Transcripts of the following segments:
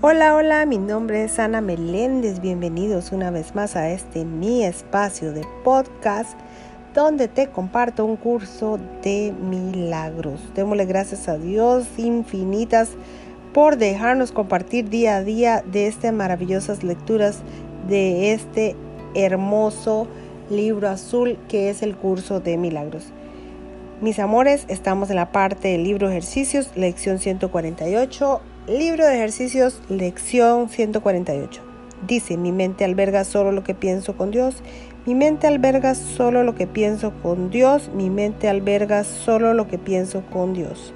Hola, hola, mi nombre es Ana Meléndez. Bienvenidos una vez más a este mi espacio de podcast donde te comparto un curso de milagros. Démosle gracias a Dios infinitas por dejarnos compartir día a día de estas maravillosas lecturas de este hermoso libro azul que es el curso de milagros. Mis amores, estamos en la parte del libro ejercicios, lección 148 Libro de ejercicios, lección 148. Dice, mi mente alberga solo lo que pienso con Dios. Mi mente alberga solo lo que pienso con Dios. Mi mente alberga solo lo que pienso con Dios.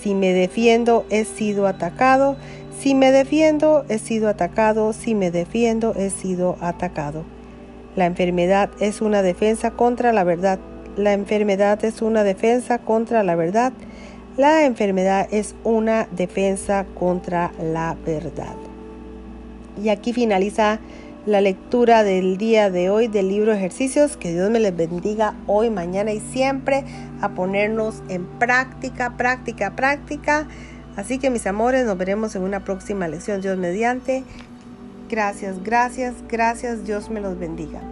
Si me defiendo, he sido atacado. Si me defiendo, he sido atacado. Si me defiendo, he sido atacado. La enfermedad es una defensa contra la verdad. La enfermedad es una defensa contra la verdad. La enfermedad es una defensa contra la verdad. Y aquí finaliza la lectura del día de hoy del libro Ejercicios. Que Dios me les bendiga hoy, mañana y siempre a ponernos en práctica, práctica, práctica. Así que mis amores, nos veremos en una próxima lección. Dios mediante. Gracias, gracias, gracias. Dios me los bendiga.